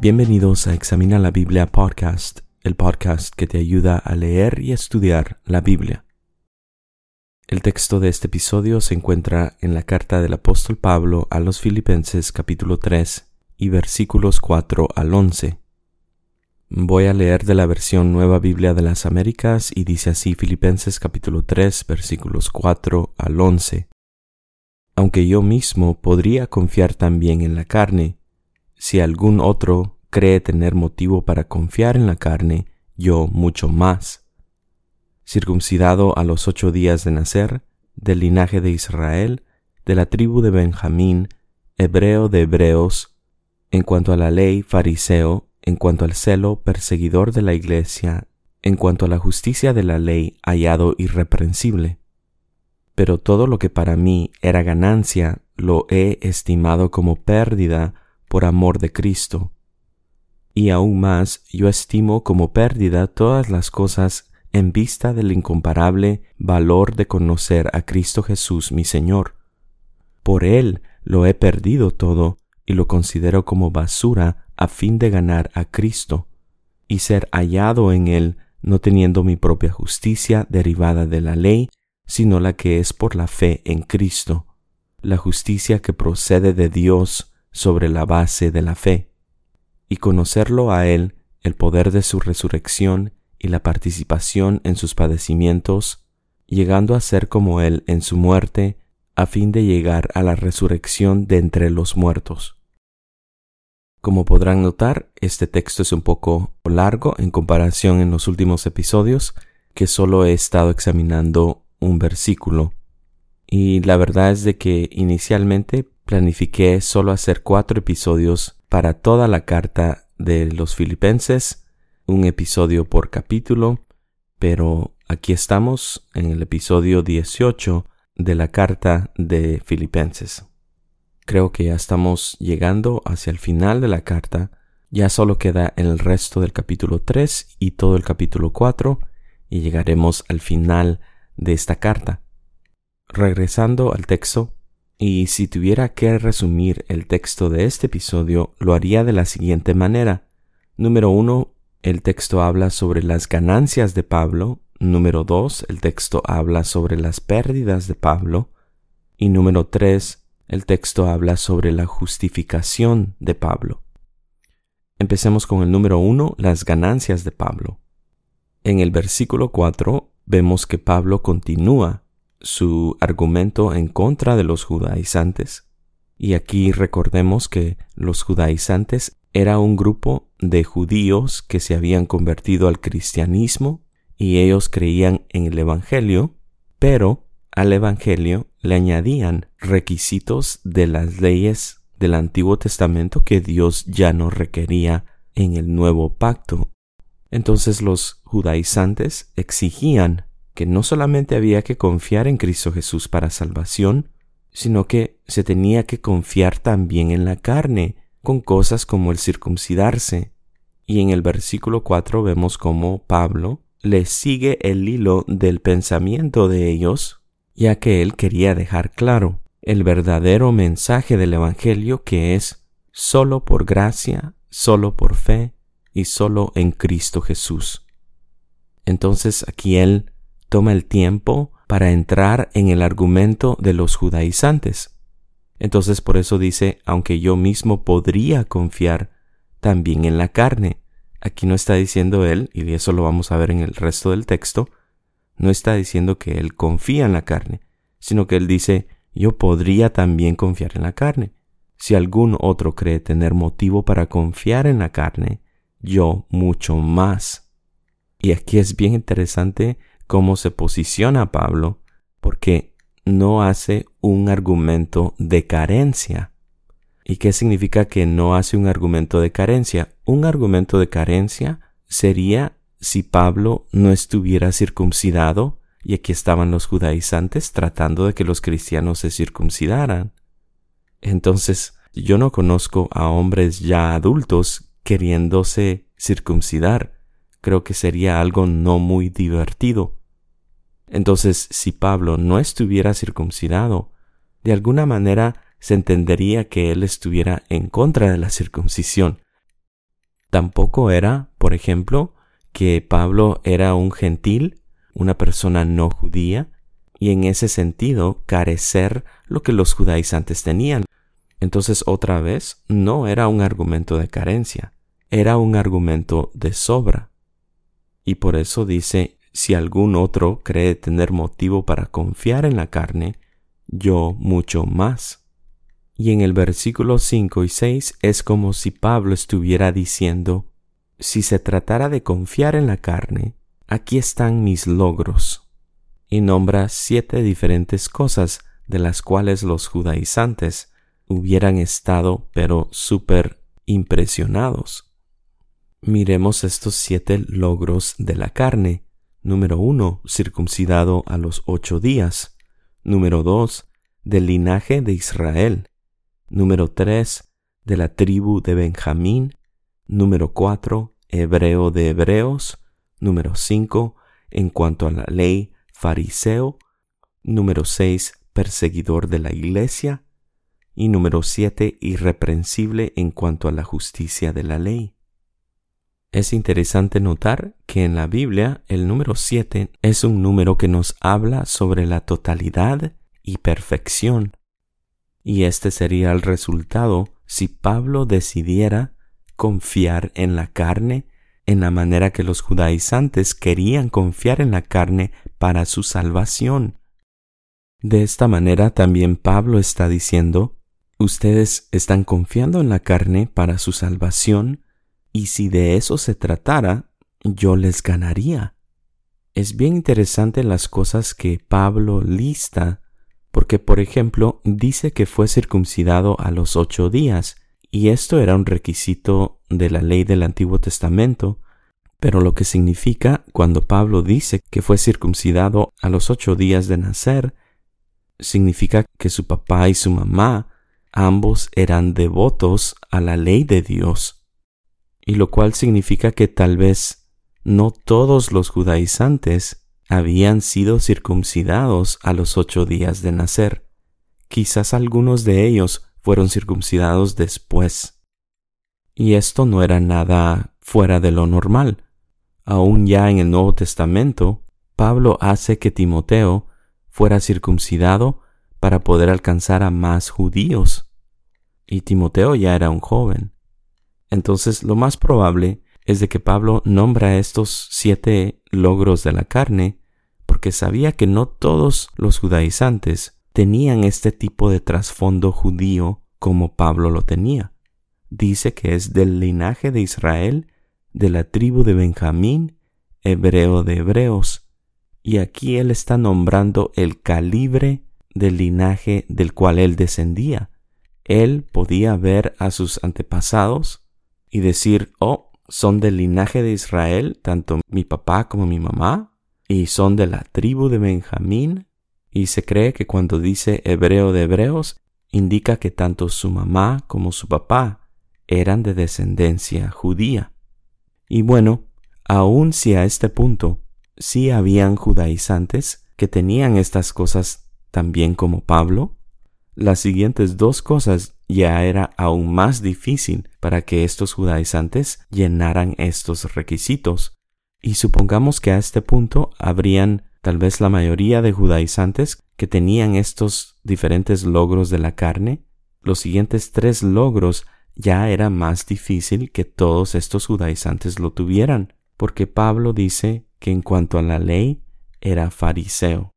Bienvenidos a Examina la Biblia Podcast, el podcast que te ayuda a leer y estudiar la Biblia. El texto de este episodio se encuentra en la carta del apóstol Pablo a los Filipenses capítulo 3 y versículos 4 al 11. Voy a leer de la versión Nueva Biblia de las Américas y dice así Filipenses capítulo 3 versículos 4 al 11. Aunque yo mismo podría confiar también en la carne, si algún otro cree tener motivo para confiar en la carne, yo mucho más. Circuncidado a los ocho días de nacer, del linaje de Israel, de la tribu de Benjamín, hebreo de hebreos, en cuanto a la ley, fariseo, en cuanto al celo, perseguidor de la iglesia, en cuanto a la justicia de la ley, hallado irreprensible. Pero todo lo que para mí era ganancia, lo he estimado como pérdida por amor de Cristo. Y aún más yo estimo como pérdida todas las cosas en vista del incomparable valor de conocer a Cristo Jesús mi Señor. Por Él lo he perdido todo y lo considero como basura a fin de ganar a Cristo y ser hallado en Él no teniendo mi propia justicia derivada de la ley, sino la que es por la fe en Cristo, la justicia que procede de Dios, sobre la base de la fe, y conocerlo a Él, el poder de su resurrección y la participación en sus padecimientos, llegando a ser como Él en su muerte, a fin de llegar a la resurrección de entre los muertos. Como podrán notar, este texto es un poco largo en comparación en los últimos episodios, que solo he estado examinando un versículo. Y la verdad es de que inicialmente planifiqué solo hacer cuatro episodios para toda la carta de los filipenses, un episodio por capítulo, pero aquí estamos en el episodio 18 de la carta de filipenses. Creo que ya estamos llegando hacia el final de la carta, ya solo queda el resto del capítulo 3 y todo el capítulo 4 y llegaremos al final de esta carta. Regresando al texto, y si tuviera que resumir el texto de este episodio, lo haría de la siguiente manera. Número uno, el texto habla sobre las ganancias de Pablo. Número dos, el texto habla sobre las pérdidas de Pablo. Y número tres, el texto habla sobre la justificación de Pablo. Empecemos con el número uno, las ganancias de Pablo. En el versículo cuatro vemos que Pablo continúa su argumento en contra de los judaizantes. Y aquí recordemos que los judaizantes era un grupo de judíos que se habían convertido al cristianismo y ellos creían en el Evangelio, pero al Evangelio le añadían requisitos de las leyes del Antiguo Testamento que Dios ya no requería en el nuevo pacto. Entonces los judaizantes exigían que no solamente había que confiar en Cristo Jesús para salvación, sino que se tenía que confiar también en la carne, con cosas como el circuncidarse. Y en el versículo 4 vemos cómo Pablo le sigue el hilo del pensamiento de ellos, ya que él quería dejar claro el verdadero mensaje del Evangelio que es solo por gracia, solo por fe y solo en Cristo Jesús. Entonces aquí él toma el tiempo para entrar en el argumento de los judaizantes. Entonces por eso dice, aunque yo mismo podría confiar también en la carne. Aquí no está diciendo él, y eso lo vamos a ver en el resto del texto, no está diciendo que él confía en la carne, sino que él dice, yo podría también confiar en la carne. Si algún otro cree tener motivo para confiar en la carne, yo mucho más. Y aquí es bien interesante cómo se posiciona Pablo, porque no hace un argumento de carencia. ¿Y qué significa que no hace un argumento de carencia? Un argumento de carencia sería si Pablo no estuviera circuncidado y aquí estaban los judaizantes tratando de que los cristianos se circuncidaran. Entonces, yo no conozco a hombres ya adultos queriéndose circuncidar creo que sería algo no muy divertido. Entonces, si Pablo no estuviera circuncidado, de alguna manera se entendería que él estuviera en contra de la circuncisión. Tampoco era, por ejemplo, que Pablo era un gentil, una persona no judía, y en ese sentido carecer lo que los judaizantes tenían. Entonces otra vez no era un argumento de carencia, era un argumento de sobra. Y por eso dice, si algún otro cree tener motivo para confiar en la carne, yo mucho más. Y en el versículo 5 y 6 es como si Pablo estuviera diciendo, si se tratara de confiar en la carne, aquí están mis logros. Y nombra siete diferentes cosas de las cuales los judaizantes hubieran estado pero súper impresionados. Miremos estos siete logros de la carne. Número uno, circuncidado a los ocho días. Número dos, del linaje de Israel. Número tres, de la tribu de Benjamín. Número cuatro, hebreo de hebreos. Número 5. En cuanto a la ley, fariseo. Número 6. Perseguidor de la iglesia. Y número 7. Irreprensible en cuanto a la justicia de la ley. Es interesante notar que en la Biblia el número 7 es un número que nos habla sobre la totalidad y perfección. Y este sería el resultado si Pablo decidiera confiar en la carne en la manera que los judaizantes querían confiar en la carne para su salvación. De esta manera también Pablo está diciendo, ustedes están confiando en la carne para su salvación, y si de eso se tratara, yo les ganaría. Es bien interesante las cosas que Pablo lista, porque por ejemplo dice que fue circuncidado a los ocho días, y esto era un requisito de la ley del Antiguo Testamento, pero lo que significa cuando Pablo dice que fue circuncidado a los ocho días de nacer, significa que su papá y su mamá ambos eran devotos a la ley de Dios, y lo cual significa que tal vez no todos los judaizantes habían sido circuncidados a los ocho días de nacer. Quizás algunos de ellos fueron circuncidados después. Y esto no era nada fuera de lo normal. Aún ya en el Nuevo Testamento, Pablo hace que Timoteo fuera circuncidado para poder alcanzar a más judíos. Y Timoteo ya era un joven. Entonces lo más probable es de que Pablo nombra estos siete logros de la carne porque sabía que no todos los judaizantes tenían este tipo de trasfondo judío como Pablo lo tenía. Dice que es del linaje de Israel, de la tribu de Benjamín, hebreo de hebreos, y aquí él está nombrando el calibre del linaje del cual él descendía. Él podía ver a sus antepasados y decir, oh, son del linaje de Israel, tanto mi papá como mi mamá, y son de la tribu de Benjamín, y se cree que cuando dice hebreo de hebreos, indica que tanto su mamá como su papá eran de descendencia judía. Y bueno, aun si a este punto sí habían judaizantes que tenían estas cosas también como Pablo, las siguientes dos cosas ya era aún más difícil para que estos judaizantes llenaran estos requisitos. Y supongamos que a este punto habrían tal vez la mayoría de judaizantes que tenían estos diferentes logros de la carne, los siguientes tres logros ya era más difícil que todos estos judaizantes lo tuvieran, porque Pablo dice que en cuanto a la ley era fariseo.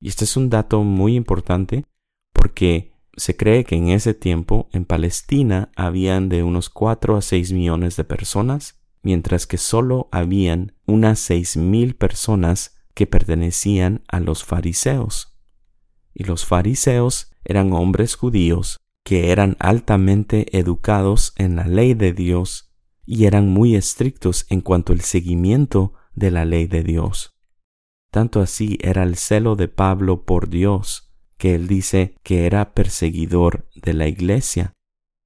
Y este es un dato muy importante porque se cree que en ese tiempo en Palestina habían de unos cuatro a seis millones de personas, mientras que solo habían unas seis mil personas que pertenecían a los fariseos. Y los fariseos eran hombres judíos que eran altamente educados en la ley de Dios y eran muy estrictos en cuanto al seguimiento de la ley de Dios. Tanto así era el celo de Pablo por Dios, que él dice que era perseguidor de la iglesia.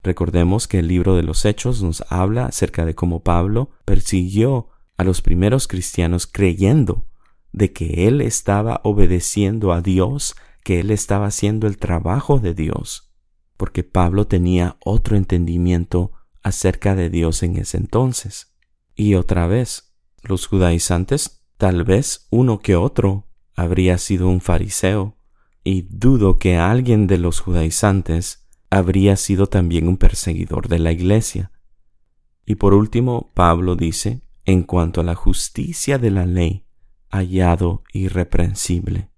Recordemos que el libro de los Hechos nos habla acerca de cómo Pablo persiguió a los primeros cristianos creyendo de que él estaba obedeciendo a Dios, que él estaba haciendo el trabajo de Dios, porque Pablo tenía otro entendimiento acerca de Dios en ese entonces. Y otra vez, los judaizantes, tal vez uno que otro, habría sido un fariseo, y dudo que alguien de los judaizantes habría sido también un perseguidor de la iglesia. Y por último, Pablo dice, en cuanto a la justicia de la ley, hallado irreprensible.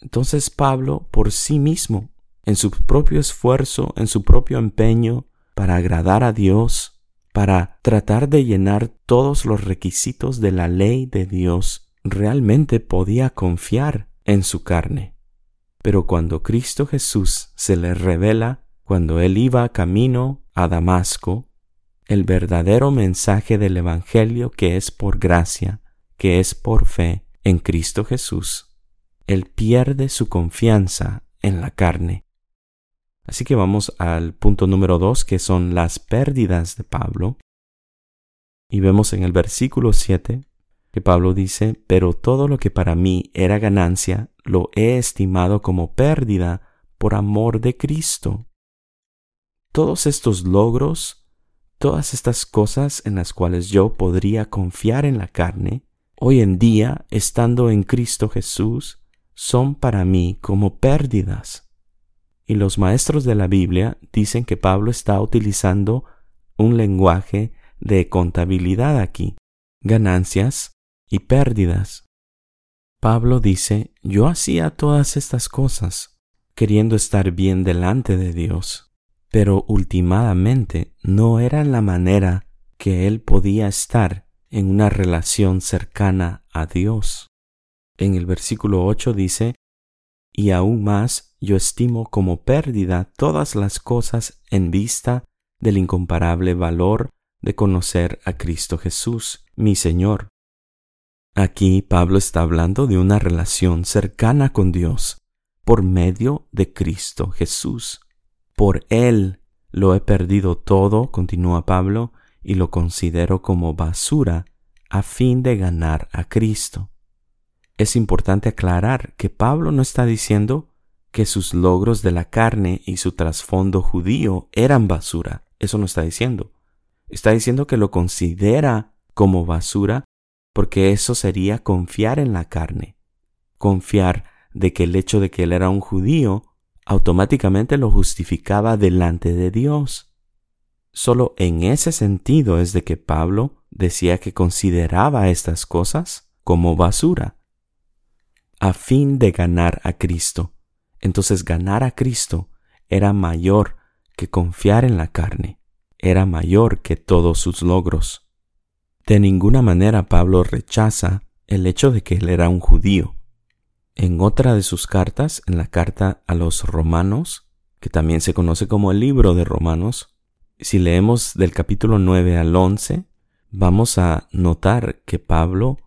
Entonces Pablo, por sí mismo, en su propio esfuerzo, en su propio empeño, para agradar a Dios, para tratar de llenar todos los requisitos de la ley de Dios, realmente podía confiar en su carne. Pero cuando Cristo Jesús se le revela, cuando él iba camino a Damasco, el verdadero mensaje del Evangelio que es por gracia, que es por fe en Cristo Jesús, él pierde su confianza en la carne. Así que vamos al punto número dos, que son las pérdidas de Pablo. Y vemos en el versículo 7 que Pablo dice, pero todo lo que para mí era ganancia, lo he estimado como pérdida por amor de Cristo. Todos estos logros, todas estas cosas en las cuales yo podría confiar en la carne, hoy en día, estando en Cristo Jesús, son para mí como pérdidas. Y los maestros de la Biblia dicen que Pablo está utilizando un lenguaje de contabilidad aquí, ganancias y pérdidas. Pablo dice, yo hacía todas estas cosas, queriendo estar bien delante de Dios, pero últimamente no era la manera que él podía estar en una relación cercana a Dios. En el versículo 8 dice, y aún más yo estimo como pérdida todas las cosas en vista del incomparable valor de conocer a Cristo Jesús, mi Señor, Aquí Pablo está hablando de una relación cercana con Dios por medio de Cristo Jesús. Por Él lo he perdido todo, continúa Pablo, y lo considero como basura a fin de ganar a Cristo. Es importante aclarar que Pablo no está diciendo que sus logros de la carne y su trasfondo judío eran basura. Eso no está diciendo. Está diciendo que lo considera como basura porque eso sería confiar en la carne, confiar de que el hecho de que él era un judío automáticamente lo justificaba delante de Dios. Solo en ese sentido es de que Pablo decía que consideraba estas cosas como basura, a fin de ganar a Cristo. Entonces ganar a Cristo era mayor que confiar en la carne, era mayor que todos sus logros. De ninguna manera Pablo rechaza el hecho de que él era un judío. En otra de sus cartas, en la carta a los romanos, que también se conoce como el libro de Romanos, si leemos del capítulo 9 al 11, vamos a notar que Pablo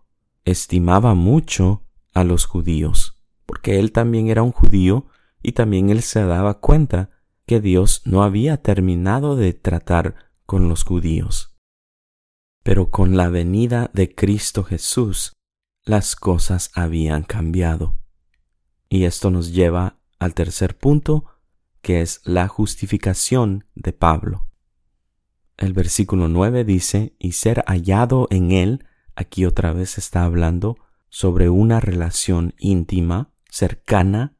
estimaba mucho a los judíos, porque él también era un judío y también él se daba cuenta que Dios no había terminado de tratar con los judíos. Pero con la venida de Cristo Jesús, las cosas habían cambiado. Y esto nos lleva al tercer punto, que es la justificación de Pablo. El versículo 9 dice, y ser hallado en él, aquí otra vez está hablando sobre una relación íntima, cercana,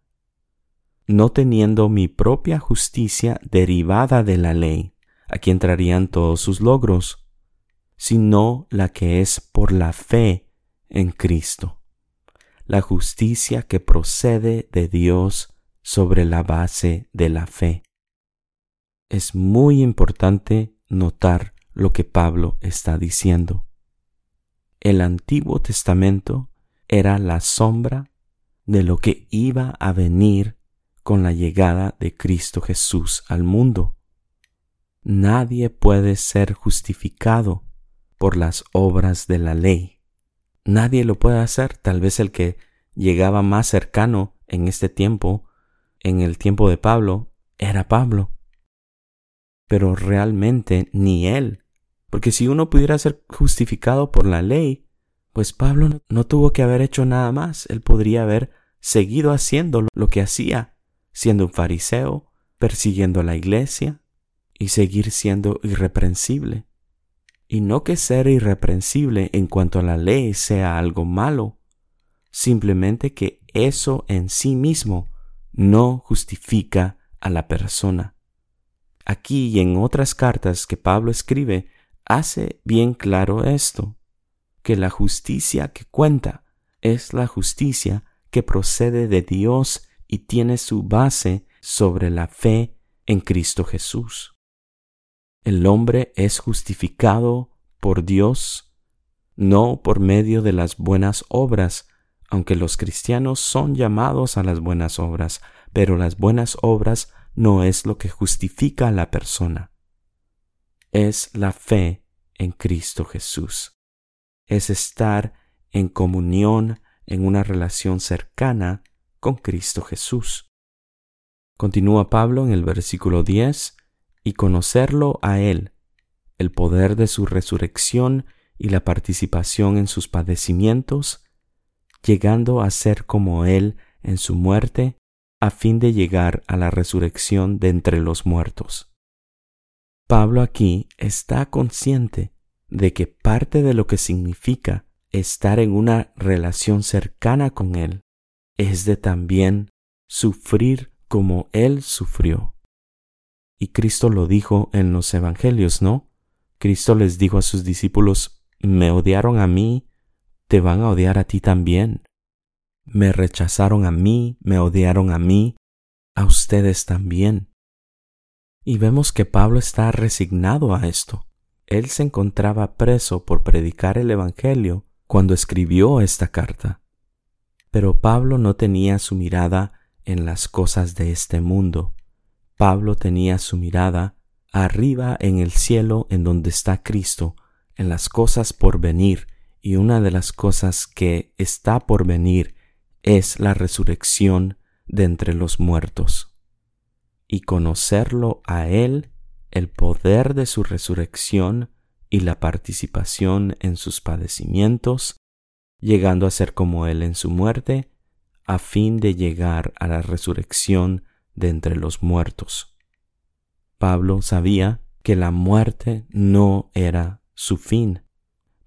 no teniendo mi propia justicia derivada de la ley. Aquí entrarían todos sus logros, sino la que es por la fe en Cristo, la justicia que procede de Dios sobre la base de la fe. Es muy importante notar lo que Pablo está diciendo. El Antiguo Testamento era la sombra de lo que iba a venir con la llegada de Cristo Jesús al mundo. Nadie puede ser justificado por las obras de la ley. Nadie lo puede hacer, tal vez el que llegaba más cercano en este tiempo, en el tiempo de Pablo, era Pablo. Pero realmente ni él Porque si uno pudiera ser justificado por la ley, pues Pablo no tuvo que haber hecho nada más. Él podría haber seguido haciendo lo que hacía, siendo un fariseo, persiguiendo a la iglesia y seguir siendo irreprensible. Y no que ser irreprensible en cuanto a la ley sea algo malo, simplemente que eso en sí mismo no justifica a la persona. Aquí y en otras cartas que Pablo escribe, hace bien claro esto, que la justicia que cuenta es la justicia que procede de Dios y tiene su base sobre la fe en Cristo Jesús. El hombre es justificado por Dios no por medio de las buenas obras, aunque los cristianos son llamados a las buenas obras, pero las buenas obras no es lo que justifica a la persona. Es la fe en Cristo Jesús. Es estar en comunión, en una relación cercana con Cristo Jesús. Continúa Pablo en el versículo 10, y conocerlo a Él, el poder de su resurrección y la participación en sus padecimientos, llegando a ser como Él en su muerte, a fin de llegar a la resurrección de entre los muertos. Pablo aquí está consciente de que parte de lo que significa estar en una relación cercana con Él es de también sufrir como Él sufrió. Y Cristo lo dijo en los Evangelios, ¿no? Cristo les dijo a sus discípulos, me odiaron a mí, te van a odiar a ti también. Me rechazaron a mí, me odiaron a mí, a ustedes también. Y vemos que Pablo está resignado a esto. Él se encontraba preso por predicar el Evangelio cuando escribió esta carta. Pero Pablo no tenía su mirada en las cosas de este mundo. Pablo tenía su mirada arriba en el cielo en donde está Cristo, en las cosas por venir, y una de las cosas que está por venir es la resurrección de entre los muertos y conocerlo a Él, el poder de su resurrección y la participación en sus padecimientos, llegando a ser como Él en su muerte, a fin de llegar a la resurrección de entre los muertos. Pablo sabía que la muerte no era su fin.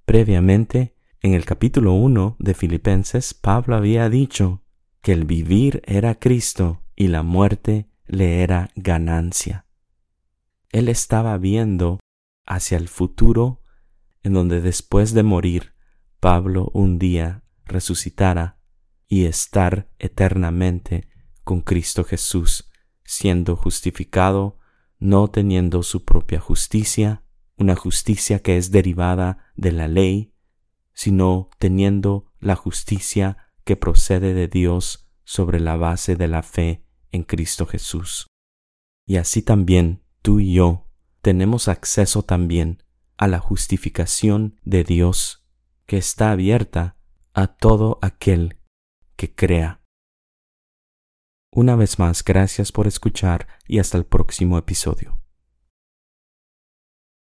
Previamente, en el capítulo 1 de Filipenses, Pablo había dicho que el vivir era Cristo y la muerte le era ganancia. Él estaba viendo hacia el futuro en donde después de morir Pablo un día resucitara y estar eternamente con Cristo Jesús, siendo justificado, no teniendo su propia justicia, una justicia que es derivada de la ley, sino teniendo la justicia que procede de Dios sobre la base de la fe en Cristo Jesús. Y así también tú y yo tenemos acceso también a la justificación de Dios que está abierta a todo aquel que crea. Una vez más, gracias por escuchar y hasta el próximo episodio.